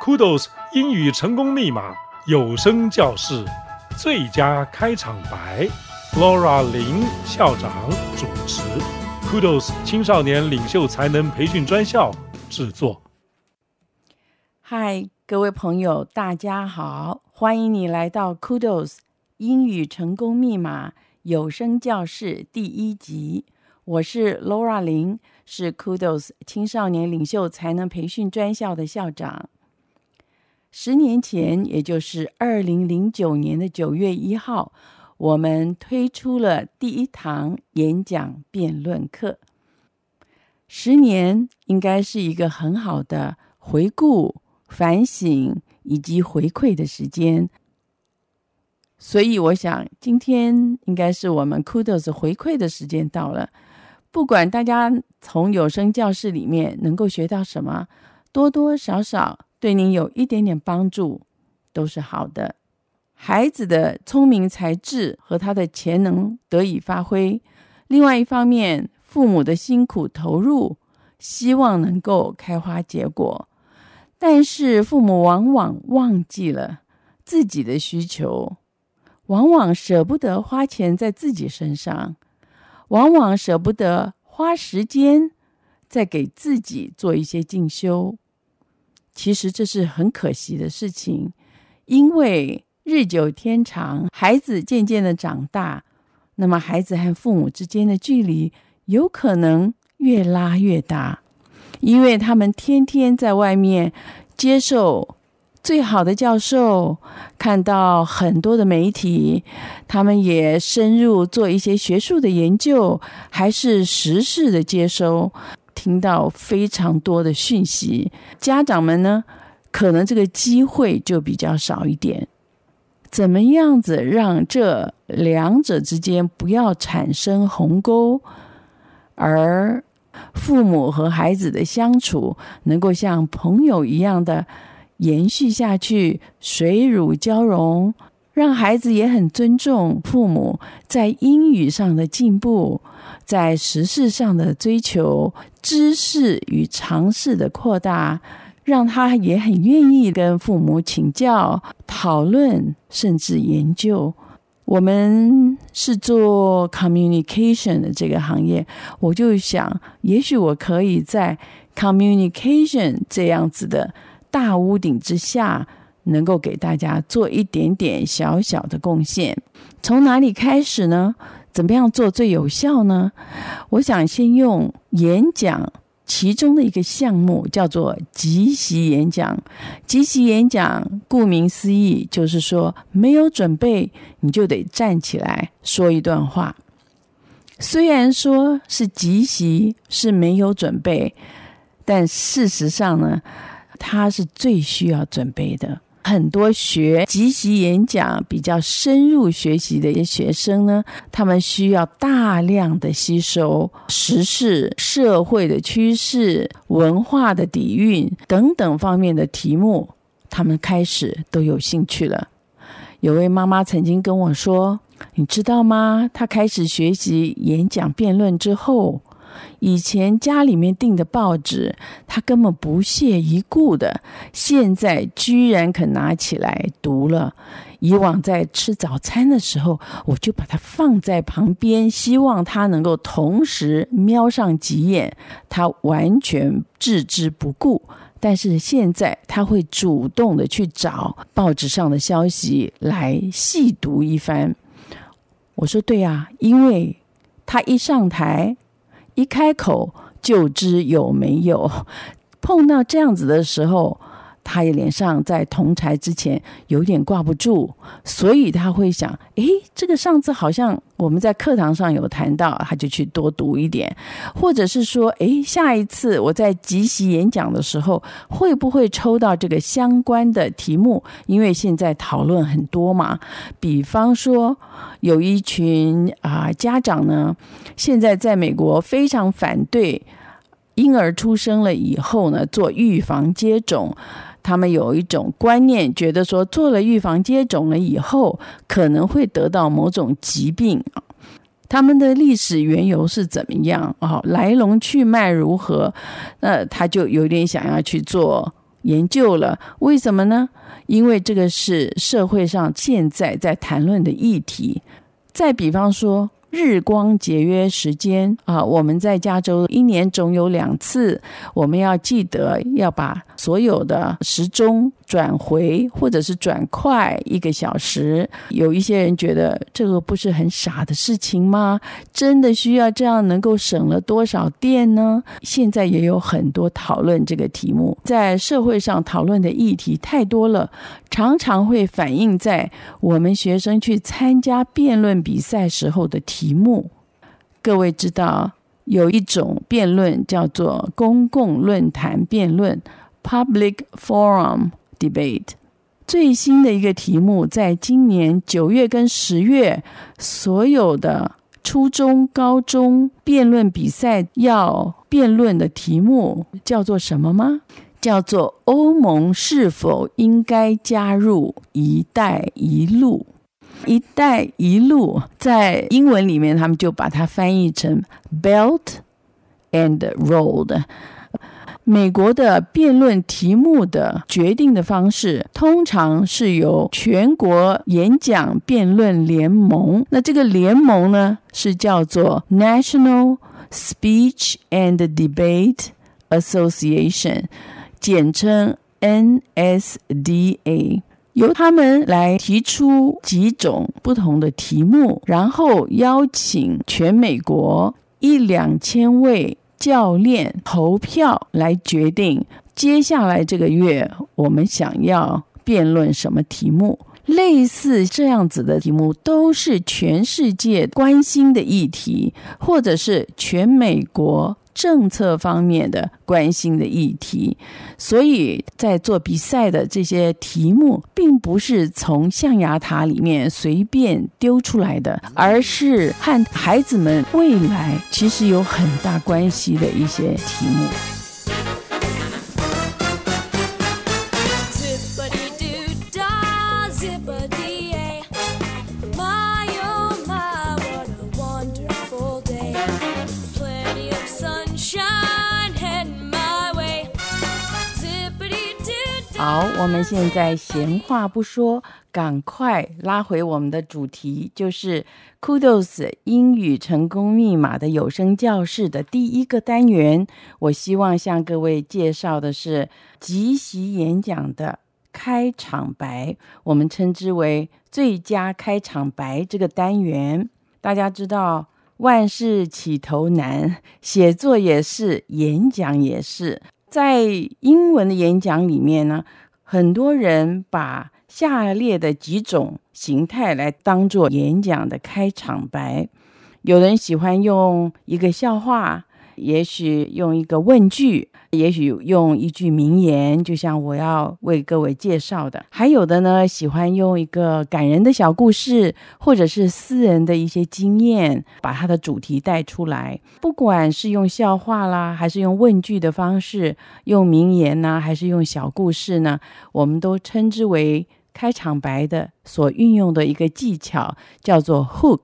Kudos 英语成功密码有声教室最佳开场白，Laura 林校长主持，Kudos 青少年领袖才能培训专校制作。嗨，各位朋友，大家好，欢迎你来到 Kudos 英语成功密码有声教室第一集。我是 Laura 林，是 Kudos 青少年领袖才能培训专校的校长。十年前，也就是二零零九年的九月一号，我们推出了第一堂演讲辩论课。十年应该是一个很好的回顾、反省以及回馈的时间，所以我想今天应该是我们 Kudos 回馈的时间到了。不管大家从有声教室里面能够学到什么，多多少少。对您有一点点帮助，都是好的。孩子的聪明才智和他的潜能得以发挥，另外一方面，父母的辛苦投入，希望能够开花结果。但是父母往往忘记了自己的需求，往往舍不得花钱在自己身上，往往舍不得花时间再给自己做一些进修。其实这是很可惜的事情，因为日久天长，孩子渐渐的长大，那么孩子和父母之间的距离有可能越拉越大，因为他们天天在外面接受最好的教授，看到很多的媒体，他们也深入做一些学术的研究，还是时事的接收。听到非常多的讯息，家长们呢，可能这个机会就比较少一点。怎么样子让这两者之间不要产生鸿沟，而父母和孩子的相处能够像朋友一样的延续下去，水乳交融，让孩子也很尊重父母在英语上的进步。在时事上的追求，知识与常识的扩大，让他也很愿意跟父母请教、讨论，甚至研究。我们是做 communication 的这个行业，我就想，也许我可以在 communication 这样子的大屋顶之下，能够给大家做一点点小小的贡献。从哪里开始呢？怎么样做最有效呢？我想先用演讲其中的一个项目，叫做即席演讲。即席演讲顾名思义，就是说没有准备你就得站起来说一段话。虽然说是即席，是没有准备，但事实上呢，它是最需要准备的。很多学即席演讲比较深入学习的一些学生呢，他们需要大量的吸收时事、社会的趋势、文化的底蕴等等方面的题目，他们开始都有兴趣了。有位妈妈曾经跟我说：“你知道吗？她开始学习演讲辩论之后。”以前家里面订的报纸，他根本不屑一顾的，现在居然肯拿起来读了。以往在吃早餐的时候，我就把它放在旁边，希望他能够同时瞄上几眼，他完全置之不顾。但是现在他会主动的去找报纸上的消息来细读一番。我说对啊，因为他一上台。一开口就知有没有，碰到这样子的时候，他也脸上在同台之前有点挂不住，所以他会想：诶，这个上次好像我们在课堂上有谈到，他就去多读一点，或者是说：诶，下一次我在集席演讲的时候，会不会抽到这个相关的题目？因为现在讨论很多嘛，比方说有一群啊、家长呢，现在在美国非常反对婴儿出生了以后呢做预防接种。他们有一种观念，觉得说做了预防接种了以后，可能会得到某种疾病啊。他们的历史缘由是怎么样啊？来龙去脉如何？那他就有点想要去做研究了。为什么呢？因为这个是社会上现在在谈论的议题。再比方说，日光节约时间啊，我们在加州一年总有两次，我们要记得要把所有的时钟转回或者是转快一个小时。有一些人觉得这个不是很傻的事情吗？真的需要这样能够省了多少电呢？现在也有很多讨论这个题目，在社会上讨论的议题太多了，常常会反映在我们学生去参加辩论比赛时候的题。题目，各位知道有一种辩论叫做公共论坛辩论 （Public Forum Debate）。最新的一个题目，在今年九月跟十月，所有的初中、高中辩论比赛要辩论的题目叫做什么吗？叫做欧盟是否应该加入“一带一路”。“一带一路”在英文里面，他们就把它翻译成 “Belt and Road”。美国的辩论题目的决定的方式，通常是由全国演讲辩论联盟。那这个联盟呢，是叫做 National Speech and Debate Association，简称 NSDA。由他们来提出几种不同的题目，然后邀请全美国一两千位教练投票来决定接下来这个月我们想要辩论什么题目。类似这样子的题目都是全世界关心的议题，或者是全美国。政策方面的关心的议题，所以在做比赛的这些题目，并不是从象牙塔里面随便丢出来的，而是和孩子们未来其实有很大关系的一些题目。好，我们现在闲话不说，赶快拉回我们的主题，就是 Kudos 英语成功密码的有声教室的第一个单元。我希望向各位介绍的是即席演讲的开场白，我们称之为最佳开场白这个单元。大家知道，万事起头难，写作也是，演讲也是。在英文的演讲里面呢，很多人把下列的几种形态来当做演讲的开场白。有人喜欢用一个笑话。也许用一个问句，也许用一句名言，就像我要为各位介绍的。还有的呢，喜欢用一个感人的小故事，或者是私人的一些经验，把他的主题带出来。不管是用笑话啦，还是用问句的方式，用名言呢，还是用小故事呢，我们都称之为开场白的所运用的一个技巧，叫做 hook。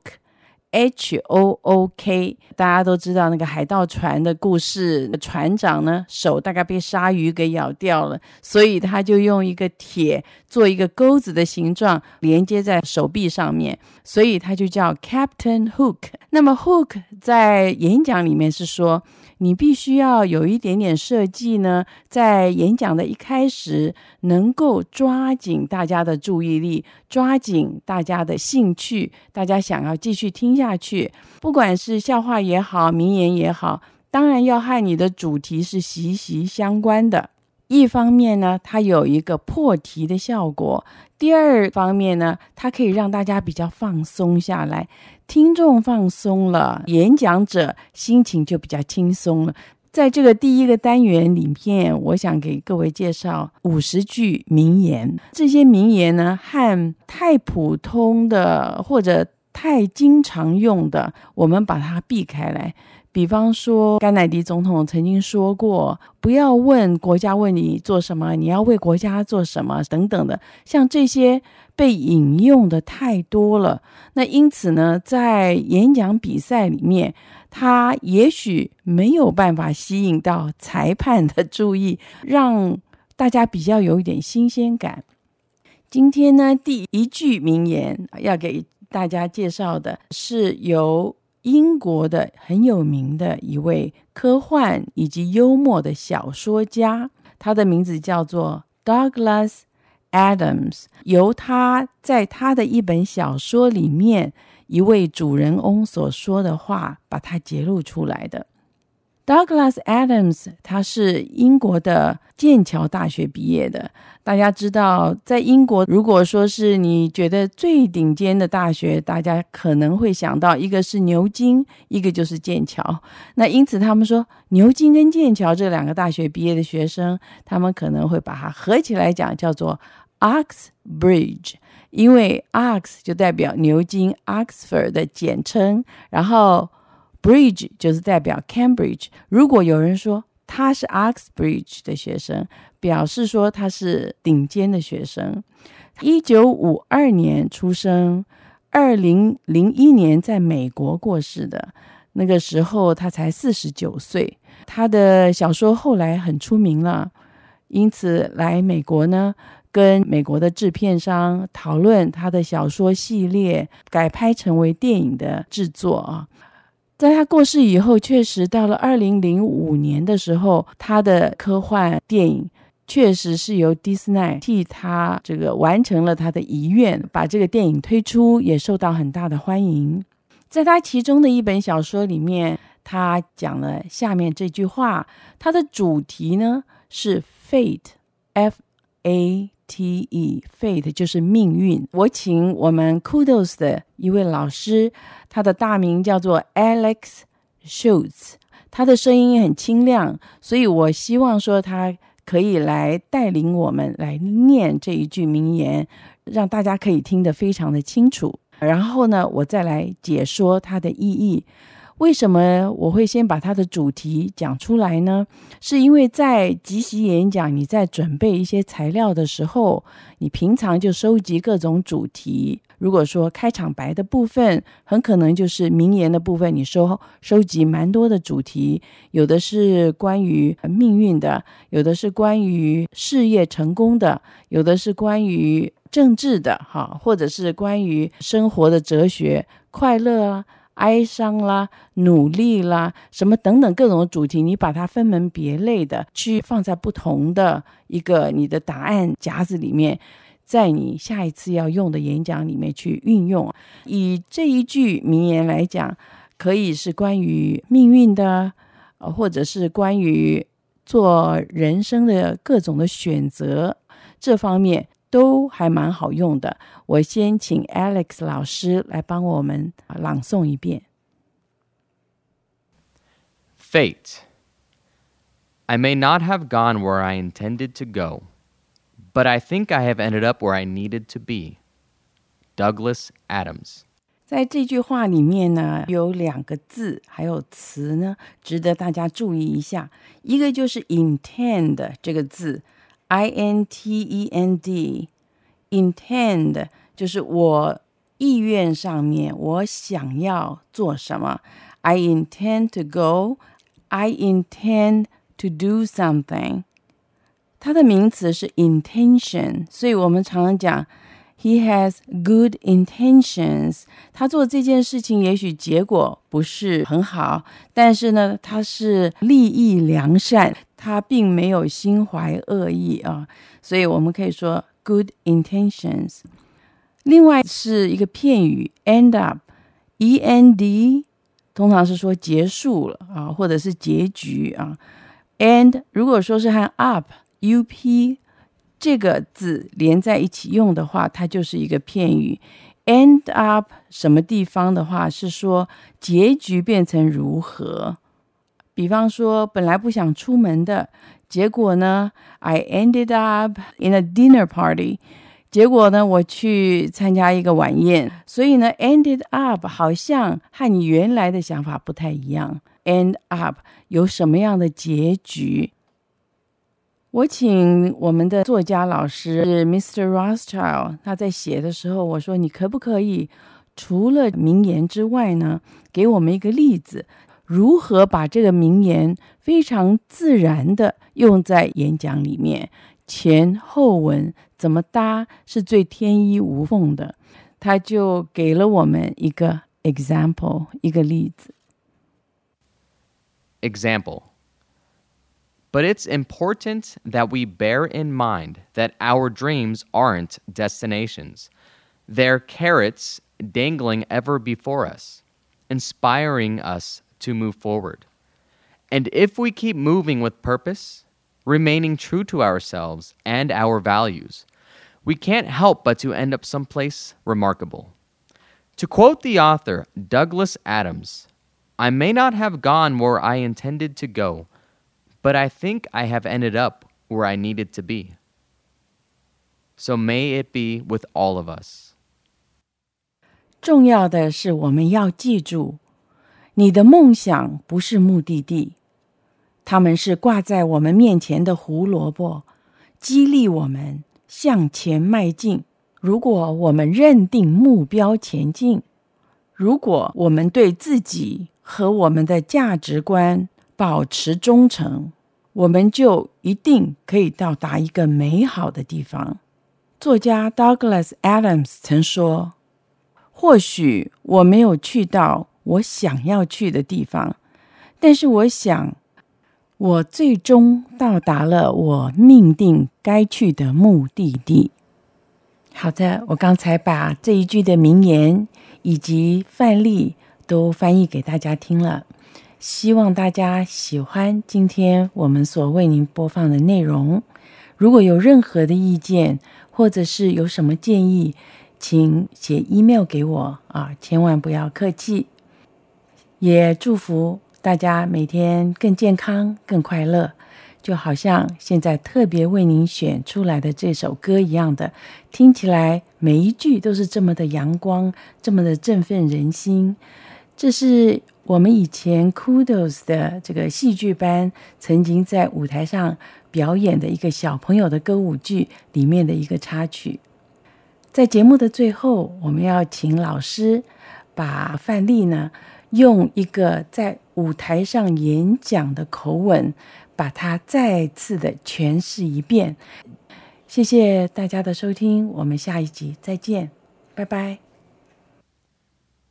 H O O K，大家都知道那个海盗船的故事，船长呢，手大概被鲨鱼给咬掉了，所以他就用一个铁做一个钩子的形状连接在手臂上面，所以他就叫 Captain Hook。那么 Hook 在演讲里面是说，你必须要有一点点设计呢，在演讲的一开始能够抓紧大家的注意力，抓紧大家的兴趣，大家想要继续听下去。不管是笑话也好，名言也好，当然要和你的主题是息息相关的。一方面呢，它有一个破题的效果；第二方面呢，它可以让大家比较放松下来。听众放松了，演讲者心情就比较轻松了。在这个第一个单元里面，我想给各位介绍五十句名言。这些名言呢，和太普通的或者太经常用的，我们把它避开来。比方说，甘乃迪总统曾经说过：“不要问国家为你做什么，你要为国家做什么。”等等的，像这些被引用的太多了。那因此呢，在演讲比赛里面，他也许没有办法吸引到裁判的注意，让大家比较有一点新鲜感。今天呢，第一句名言要给大家介绍的是由英国的很有名的一位科幻以及幽默的小说家，他的名字叫做 Douglas Adams，由他在他的一本小说里面一位主人翁所说的话，把它揭露出来的。Douglas Adams，他是英国的剑桥大学毕业的。大家知道，在英国，如果说是你觉得最顶尖的大学，大家可能会想到一个是牛津，一个就是剑桥。那因此，他们说牛津跟剑桥这两个大学毕业的学生，他们可能会把它合起来讲，叫做 Oxbridge，因为 Ox 就代表牛津 Oxford 的简称，然后。Bridge 就是代表 Cambridge。如果有人说他是 Oxbridge 的学生，表示说他是顶尖的学生。一九五二年出生，二零零一年在美国过世的。那个时候他才四十九岁。他的小说后来很出名了，因此来美国呢，跟美国的制片商讨论他的小说系列改拍成为电影的制作啊。在他过世以后，确实到了二零零五年的时候，他的科幻电影确实是由迪士尼替他这个完成了他的遗愿，把这个电影推出，也受到很大的欢迎。在他其中的一本小说里面，他讲了下面这句话，他的主题呢是 Fate，F A。T E Fate 就是命运。我请我们 Kudos 的一位老师，他的大名叫做 Alex Schultz，他的声音很清亮，所以我希望说他可以来带领我们来念这一句名言，让大家可以听得非常的清楚。然后呢，我再来解说它的意义。为什么我会先把它的主题讲出来呢？是因为在即席演讲，你在准备一些材料的时候，你平常就收集各种主题。如果说开场白的部分，很可能就是名言的部分，你收收集蛮多的主题，有的是关于命运的，有的是关于事业成功的，有的是关于政治的，哈，或者是关于生活的哲学、快乐啊。哀伤啦，努力啦，什么等等各种主题，你把它分门别类的去放在不同的一个你的答案夹子里面，在你下一次要用的演讲里面去运用。以这一句名言来讲，可以是关于命运的，或者是关于做人生的各种的选择这方面。都还蛮好用的。我先请 Alex 老师来帮我们朗诵一遍。Fate. I may not have gone where I intended to go, but I think I have ended up where I needed to be. Douglas Adams。在这句话里面呢，有两个字还有词呢，值得大家注意一下。一个就是 intend 这个字。I N T E N D，intend 就是我意愿上面，我想要做什么。I intend to go. I intend to do something. 它的名词是 intention，所以我们常常讲 He has good intentions。他做这件事情也许结果不是很好，但是呢，他是立意良善。 他并没有心怀恶意啊，所以我们可以说 good intentions。另外是一个片语 end up，e n d 通常是说结束了啊，或者是结局啊。and 如果说是和 up，u p 这个字连在一起用的话，它就是一个片语。end up 什么地方的话，是说结局变成如何。比方说，本来不想出门的，结果呢，I ended up in a dinner party。结果呢，我去参加一个晚宴。所以呢，ended up 好像和你原来的想法不太一样。end up 有什么样的结局？我请我们的作家老师是 Mr. Rothschild，他在写的时候，我说你可不可以除了名言之外呢，给我们一个例子？如何把这个名言非常自然地用在演讲里面？ 前后文怎么搭是最天衣无缝的。他就给了我们一个 example，一个例子。Example. But it's important that we bear in mind that our dreams aren't destinations. They're carrots dangling ever before us, inspiring us to move forward. And if we keep moving with purpose, remaining true to ourselves and our values, we can't help but to end up someplace remarkable. To quote the author, Douglas Adams, I may not have gone where I intended to go, but I think I have ended up where I needed to be. So may it be with all of us. 重要的是，我们要记住， 你的梦想不是目的地，他们是挂在我们面前的胡萝卜，激励我们向前迈进。如果我们认定目标前进，如果我们对自己和我们的价值观保持忠诚，我们就一定可以到达一个美好的地方。作家 Douglas Adams 曾说。或许我没有去到我想要去的地方，但是我想，我最终到达了我命定该去的目的地。好的，我刚才把这一句的名言以及范例都翻译给大家听了，希望大家喜欢今天我们所为您播放的内容。如果有任何的意见，或者是有什么建议，请写 email 给我啊，千万不要客气。也祝福大家每天更健康、更快乐，就好像现在特别为您选出来的这首歌一样的，听起来每一句都是这么的阳光，这么的振奋人心。这是我们以前 Kudos 的这个戏剧班曾经在舞台上表演的一个小朋友的歌舞剧里面的一个插曲。在节目的最后，我们要请老师把范例呢，用一个在舞台上演讲的口吻，把它再次的诠释一遍。谢谢大家的收听，我们下一集再见，拜拜。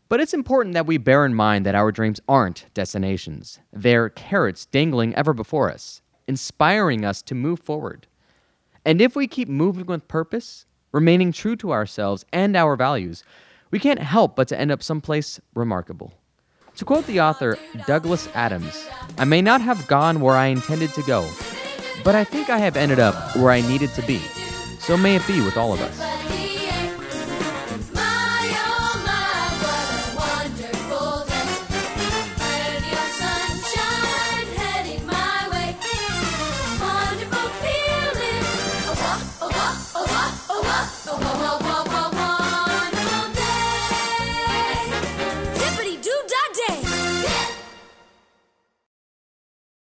But it's important that we bear in mind that our dreams aren't destinations. They're carrots dangling ever before us, inspiring us to move forward. And if we keep moving with purpose, remaining true to ourselves and our values, we can't help but to end up someplace remarkable. To quote the author, Douglas Adams, I may not have gone where I intended to go, but I think I have ended up where I needed to be. So may it be with all of us.